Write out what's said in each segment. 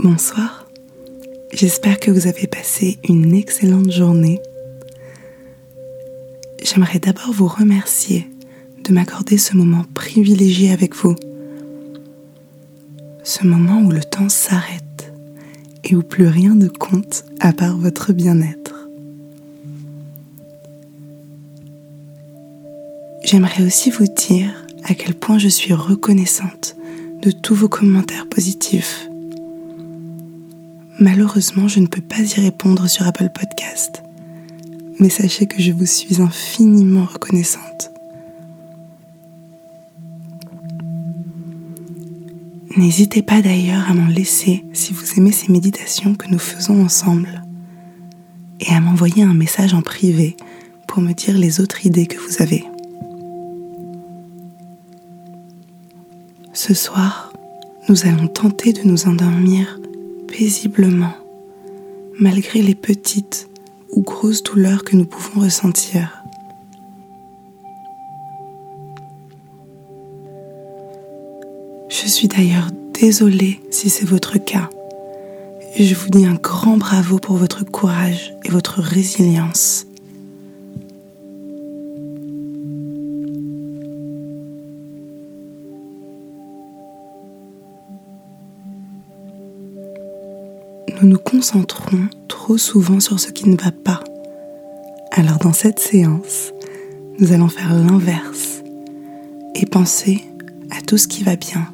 Bonsoir, j'espère que vous avez passé une excellente journée. J'aimerais d'abord vous remercier de m'accorder ce moment privilégié avec vous. Ce moment où le temps s'arrête et où plus rien ne compte à part votre bien-être. J'aimerais aussi vous dire à quel point je suis reconnaissante de tous vos commentaires positifs. Malheureusement, je ne peux pas y répondre sur Apple Podcast, mais sachez que je vous suis infiniment reconnaissante. N'hésitez pas d'ailleurs à m'en laisser si vous aimez ces méditations que nous faisons ensemble et à m'envoyer un message en privé pour me dire les autres idées que vous avez. Ce soir, nous allons tenter de nous endormir paisiblement, malgré les petites ou grosses douleurs que nous pouvons ressentir. Je suis d'ailleurs désolée si c'est votre cas. Je vous dis un grand bravo pour votre courage et votre résilience. Nous nous concentrons trop souvent sur ce qui ne va pas. Alors dans cette séance, nous allons faire l'inverse et penser à tout ce qui va bien.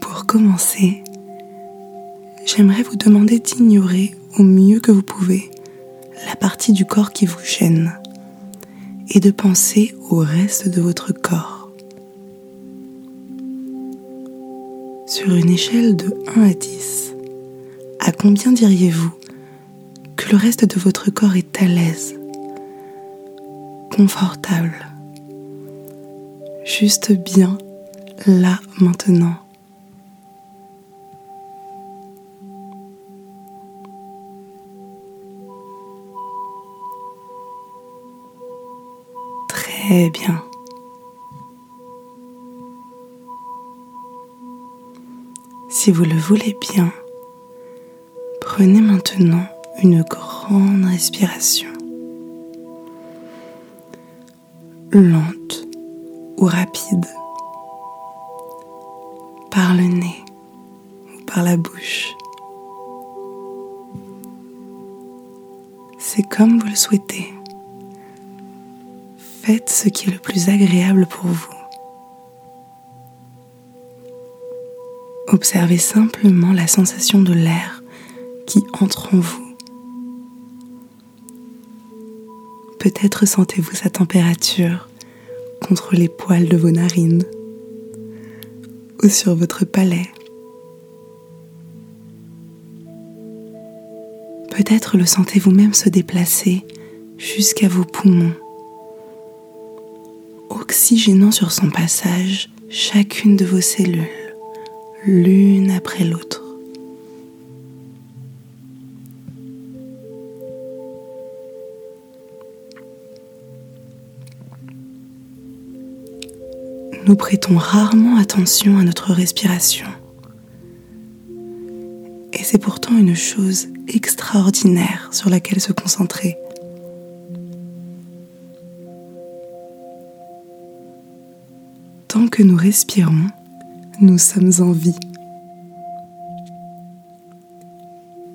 Pour commencer, j'aimerais vous demander d'ignorer au mieux que vous pouvez la partie du corps qui vous gêne et de penser au reste de votre corps. Sur une échelle de 1 à 10, à combien diriez-vous que le reste de votre corps est à l'aise, confortable, juste bien là maintenant? Très bien. Si vous le voulez bien, prenez maintenant une grande respiration. Lente ou rapide. Par le nez ou par la bouche. C'est comme vous le souhaitez. Faites ce qui est le plus agréable pour vous. Observez simplement la sensation de l'air qui entre en vous. Peut-être sentez-vous sa température contre les poils de vos narines ou sur votre palais. Peut-être le sentez-vous même se déplacer jusqu'à vos poumons oxygénant sur son passage chacune de vos cellules, l'une après l'autre. Nous prêtons rarement attention à notre respiration. Et c'est pourtant une chose extraordinaire sur laquelle se concentrer. Nous respirons, nous sommes en vie.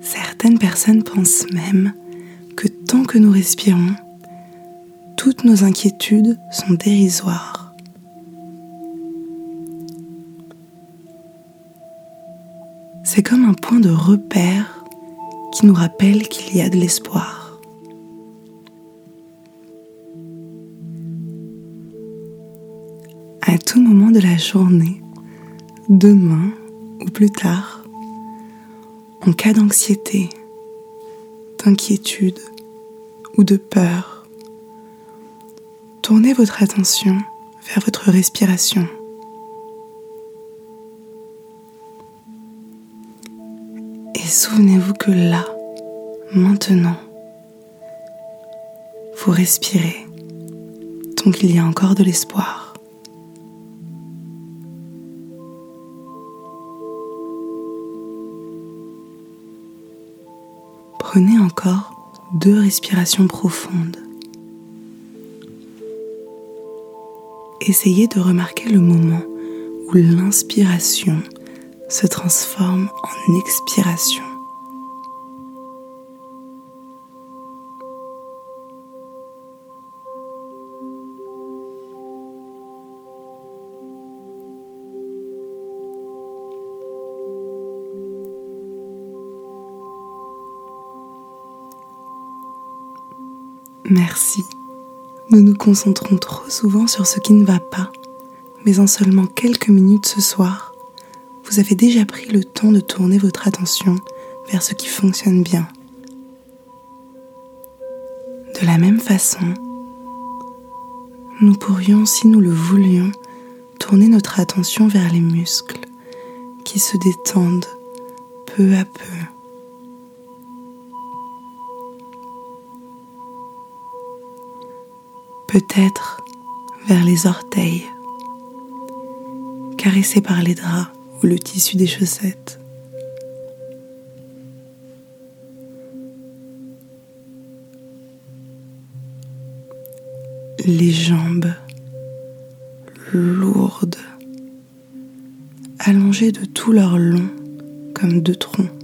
Certaines personnes pensent même que tant que nous respirons, toutes nos inquiétudes sont dérisoires. C'est comme un point de repère qui nous rappelle qu'il y a de l'espoir. Journée, demain ou plus tard, en cas d'anxiété, d'inquiétude ou de peur, tournez votre attention vers votre respiration. Et souvenez-vous que là, maintenant, vous respirez Donc il y a encore de l'espoir. Prenez encore deux respirations profondes. Essayez de remarquer le moment où l'inspiration se transforme en expiration. Merci. Nous nous concentrons trop souvent sur ce qui ne va pas, mais en seulement quelques minutes ce soir, vous avez déjà pris le temps de tourner votre attention vers ce qui fonctionne bien. De la même façon, nous pourrions, si nous le voulions, tourner notre attention vers les muscles qui se détendent peu à peu. Peut-être vers les orteils, caressés par les draps ou le tissu des chaussettes. Les jambes lourdes, allongées de tout leur long comme deux troncs.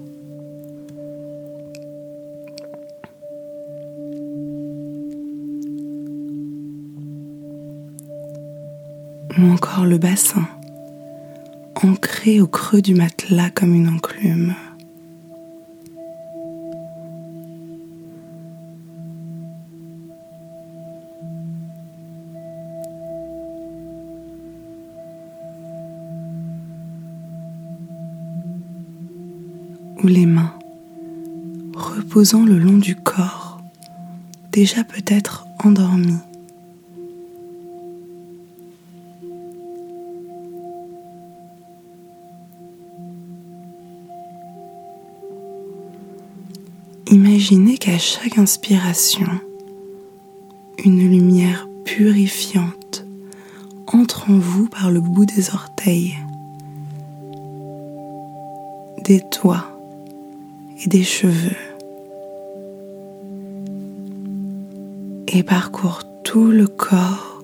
Le bassin, ancré au creux du matelas comme une enclume. Ou les mains reposant le long du corps, déjà peut-être endormies. Imaginez qu'à chaque inspiration, une lumière purifiante entre en vous par le bout des orteils, des doigts et des cheveux et parcourt tout le corps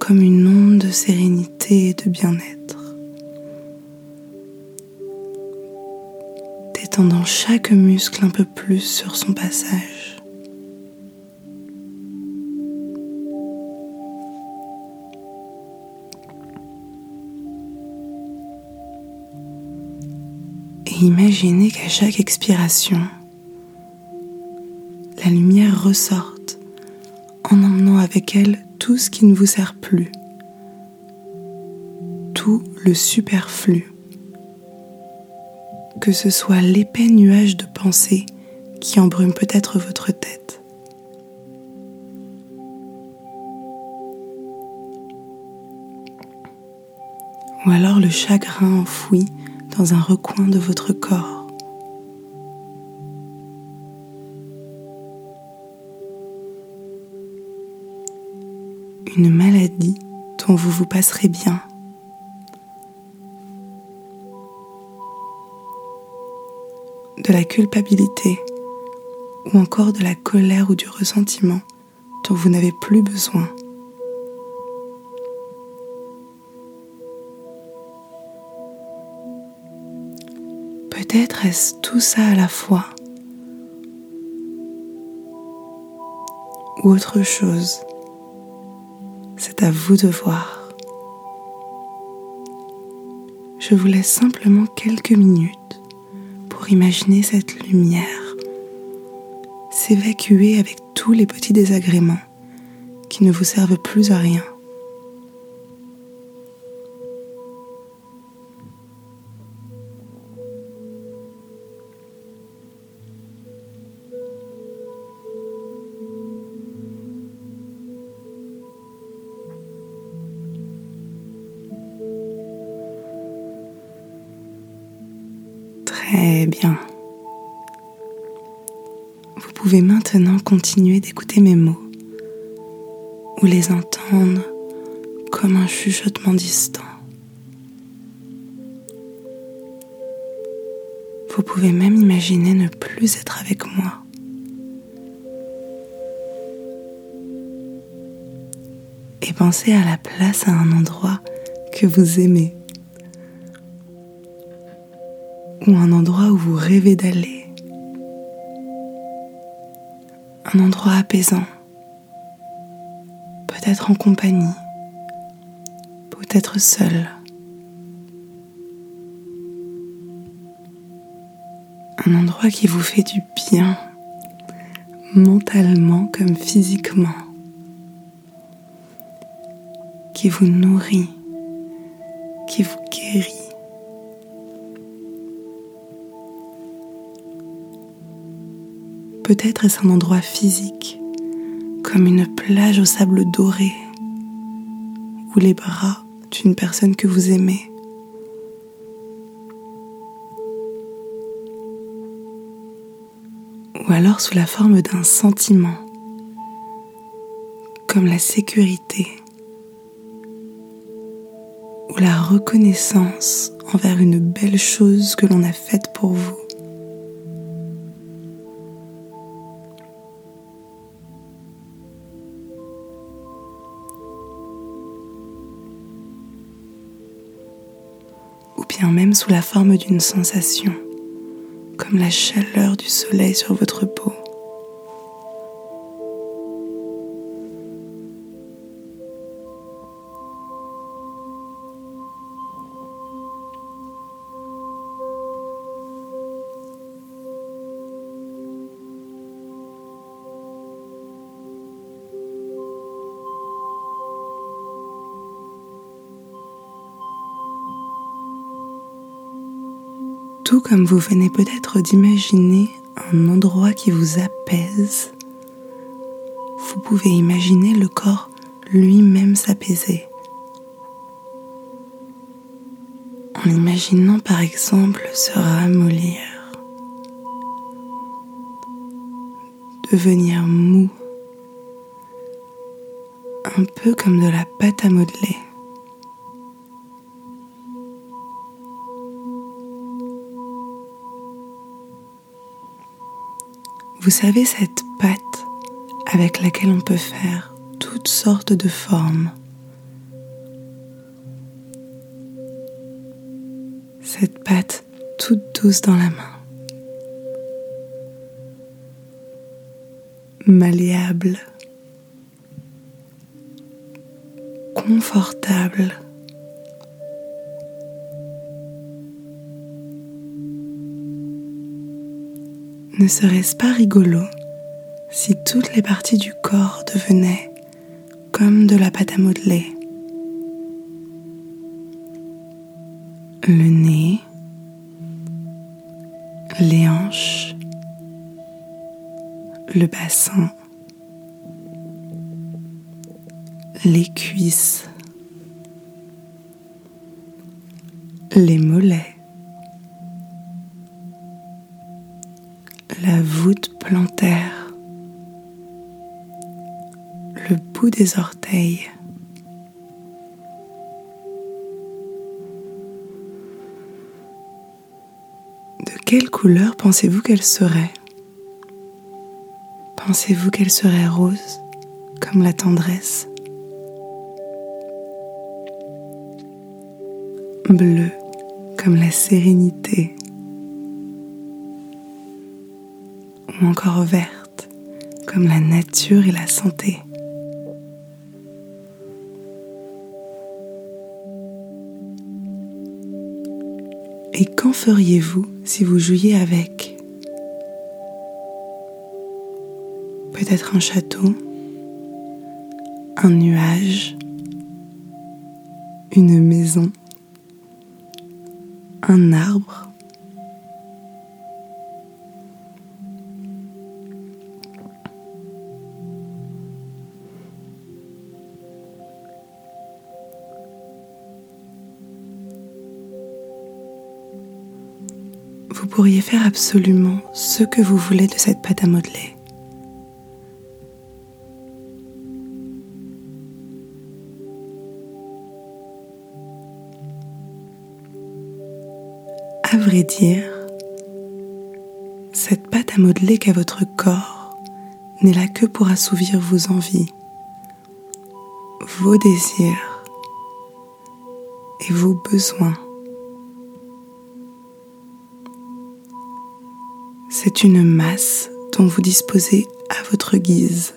comme une onde de sérénité et de bien-être. Tendant chaque muscle un peu plus sur son passage. Et imaginez qu'à chaque expiration, la lumière ressorte en emmenant avec elle tout ce qui ne vous sert plus, tout le superflu que ce soit l'épais nuage de pensée qui embrume peut-être votre tête. Ou alors le chagrin enfoui dans un recoin de votre corps. Une maladie dont vous vous passerez bien de la culpabilité ou encore de la colère ou du ressentiment dont vous n'avez plus besoin. Peut-être est-ce tout ça à la fois ou autre chose. C'est à vous de voir. Je vous laisse simplement quelques minutes imaginer cette lumière s'évacuer avec tous les petits désagréments qui ne vous servent plus à rien. Continuer d'écouter mes mots, ou les entendre comme un chuchotement distant. Vous pouvez même imaginer ne plus être avec moi. Et pensez à la place à un endroit que vous aimez. Ou un endroit où vous rêvez d'aller. Un endroit apaisant. Peut-être en compagnie. Peut-être seul. un endroit qui vous fait du bien, mentalement comme physiquement, qui vous nourrit, qui vous Peut-être est-ce un endroit physique, comme une plage au sable doré, ou les bras d'une personne que vous aimez. ou alors sous la forme d'un sentiment, comme la sécurité ou la reconnaissance envers une belle chose que l'on a faite pour vous. Sous la forme d'une sensation comme la chaleur du soleil sur votre peau. Tout comme vous venez peut-être d'imaginer un endroit qui vous apaise, vous pouvez imaginer le corps lui-même s'apaiser. En imaginant par exemple se ramollir, devenir mou, un peu comme de la pâte à modeler. Vous savez cette pâte avec laquelle on peut faire toutes sortes de formes. Cette pâte toute douce dans la main. Malléable. Confortable. Ne serait-ce pas rigolo si toutes les parties du corps devenaient comme de la pâte à modeler? Le nez, les hanches, le bassin, les cuisses, les mollets, des orteils. De quelle couleur pensez-vous qu'elle serait? Pensez-vous qu'elle serait rose, comme la tendresse? Bleu, comme la sérénité? Ou encore verte, comme la nature et la santé? Et qu'en feriez-vous si vous jouiez avec? Peut-être un château, un nuage, une maison, un arbre, Vous pourriez faire absolument ce que vous voulez de cette pâte à modeler. À vrai dire, cette pâte à modeler qu'à votre corps n'est là que pour assouvir vos envies, vos désirs et vos besoins. C'est une masse dont vous disposez à votre guise.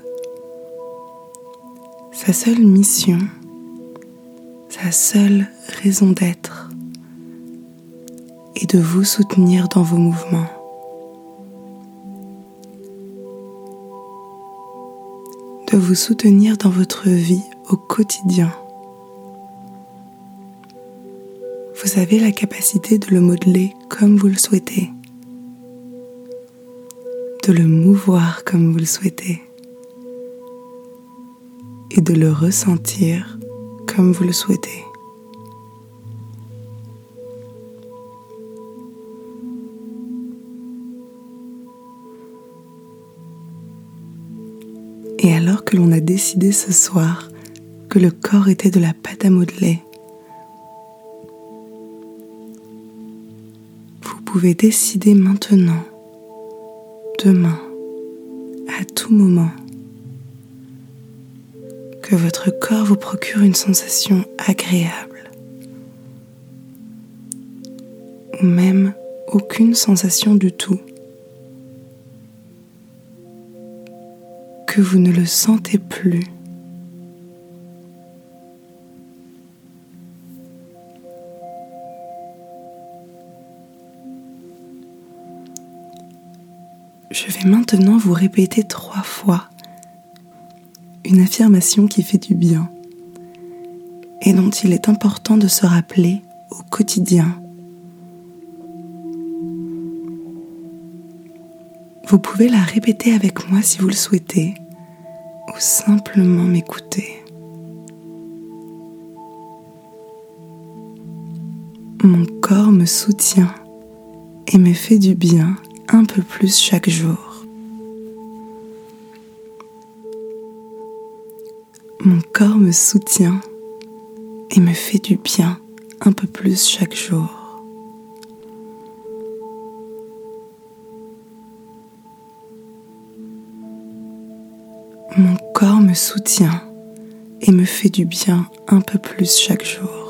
Sa seule mission, sa seule raison d'être est de vous soutenir dans vos mouvements. De vous soutenir dans votre vie au quotidien. Vous avez la capacité de le modeler comme vous le souhaitez de le mouvoir comme vous le souhaitez et de le ressentir comme vous le souhaitez. Et alors que l'on a décidé ce soir que le corps était de la pâte à modeler, vous pouvez décider maintenant demain, à tout moment, que votre corps vous procure une sensation agréable, ou même aucune sensation du tout, que vous ne le sentez plus. Je vais maintenant vous répéter trois fois une affirmation qui fait du bien et dont il est important de se rappeler au quotidien. Vous pouvez la répéter avec moi si vous le souhaitez ou simplement m'écouter. Mon corps me soutient et me fait du bien un peu plus chaque jour. Mon corps me soutient et me fait du bien un peu plus chaque jour. Mon corps me soutient et me fait du bien un peu plus chaque jour.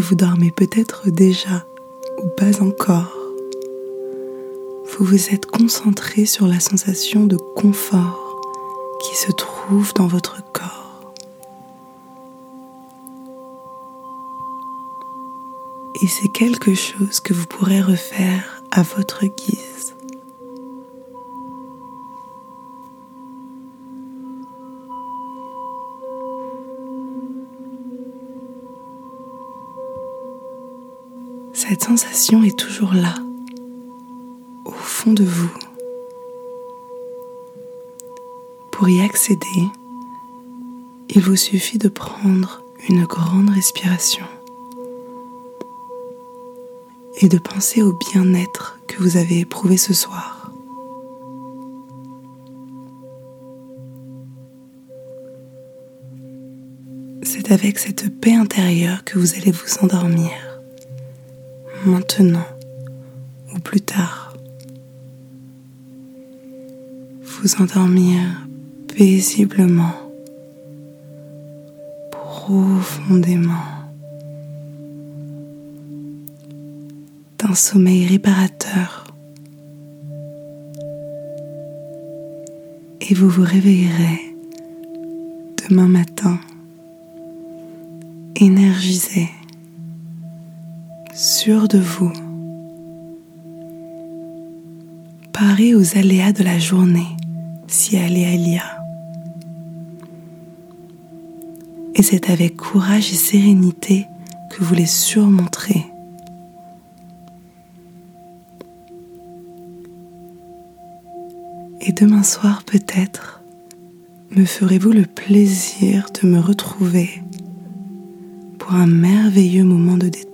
Vous dormez peut-être déjà ou pas encore, vous vous êtes concentré sur la sensation de confort qui se trouve dans votre corps. Et c'est quelque chose que vous pourrez refaire à votre guise. Cette sensation est toujours là, au fond de vous. Pour y accéder, il vous suffit de prendre une grande respiration et de penser au bien-être que vous avez éprouvé ce soir. C'est avec cette paix intérieure que vous allez vous endormir maintenant ou plus tard. Vous endormir paisiblement, profondément, d'un sommeil réparateur. Et vous vous réveillerez demain matin énergisé sûr de vous, paré aux aléas de la journée, si aléa il y a. Et c'est avec courage et sérénité que vous les surmonterez. demain soir peut-être, me ferez-vous le plaisir de me retrouver pour un merveilleux moment de détente